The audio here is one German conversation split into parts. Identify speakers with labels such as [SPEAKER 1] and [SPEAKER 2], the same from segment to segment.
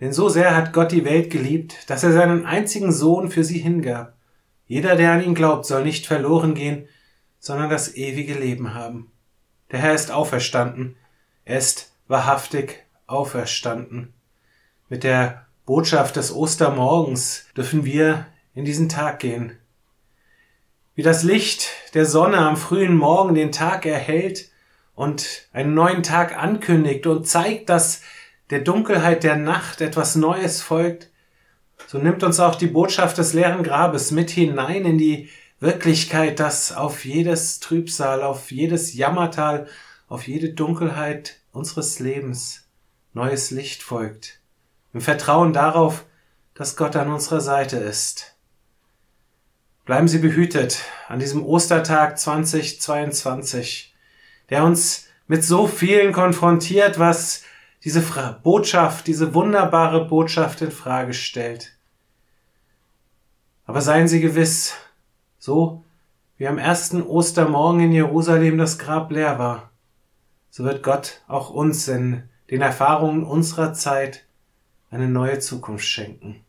[SPEAKER 1] Denn so sehr hat Gott die Welt geliebt, dass er seinen einzigen Sohn für sie hingab. Jeder, der an ihn glaubt, soll nicht verloren gehen, sondern das ewige Leben haben. Der Herr ist auferstanden. Er ist wahrhaftig auferstanden. Mit der Botschaft des Ostermorgens dürfen wir in diesen Tag gehen. Wie das Licht der Sonne am frühen Morgen den Tag erhält und einen neuen Tag ankündigt und zeigt, dass der Dunkelheit der Nacht etwas Neues folgt, so nimmt uns auch die Botschaft des leeren Grabes mit hinein in die Wirklichkeit, dass auf jedes Trübsal, auf jedes Jammertal, auf jede Dunkelheit unseres Lebens neues Licht folgt. Im Vertrauen darauf, dass Gott an unserer Seite ist. Bleiben Sie behütet an diesem Ostertag 2022, der uns mit so vielen konfrontiert, was diese Botschaft, diese wunderbare Botschaft in Frage stellt. Aber seien Sie gewiss, so wie am ersten Ostermorgen in Jerusalem das Grab leer war, so wird Gott auch uns in den Erfahrungen unserer Zeit eine neue Zukunft schenken.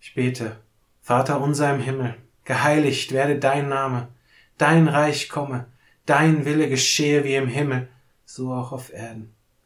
[SPEAKER 1] Ich bete, Vater unser im Himmel, geheiligt werde dein Name, dein Reich komme, dein Wille geschehe wie im Himmel, so auch auf Erden.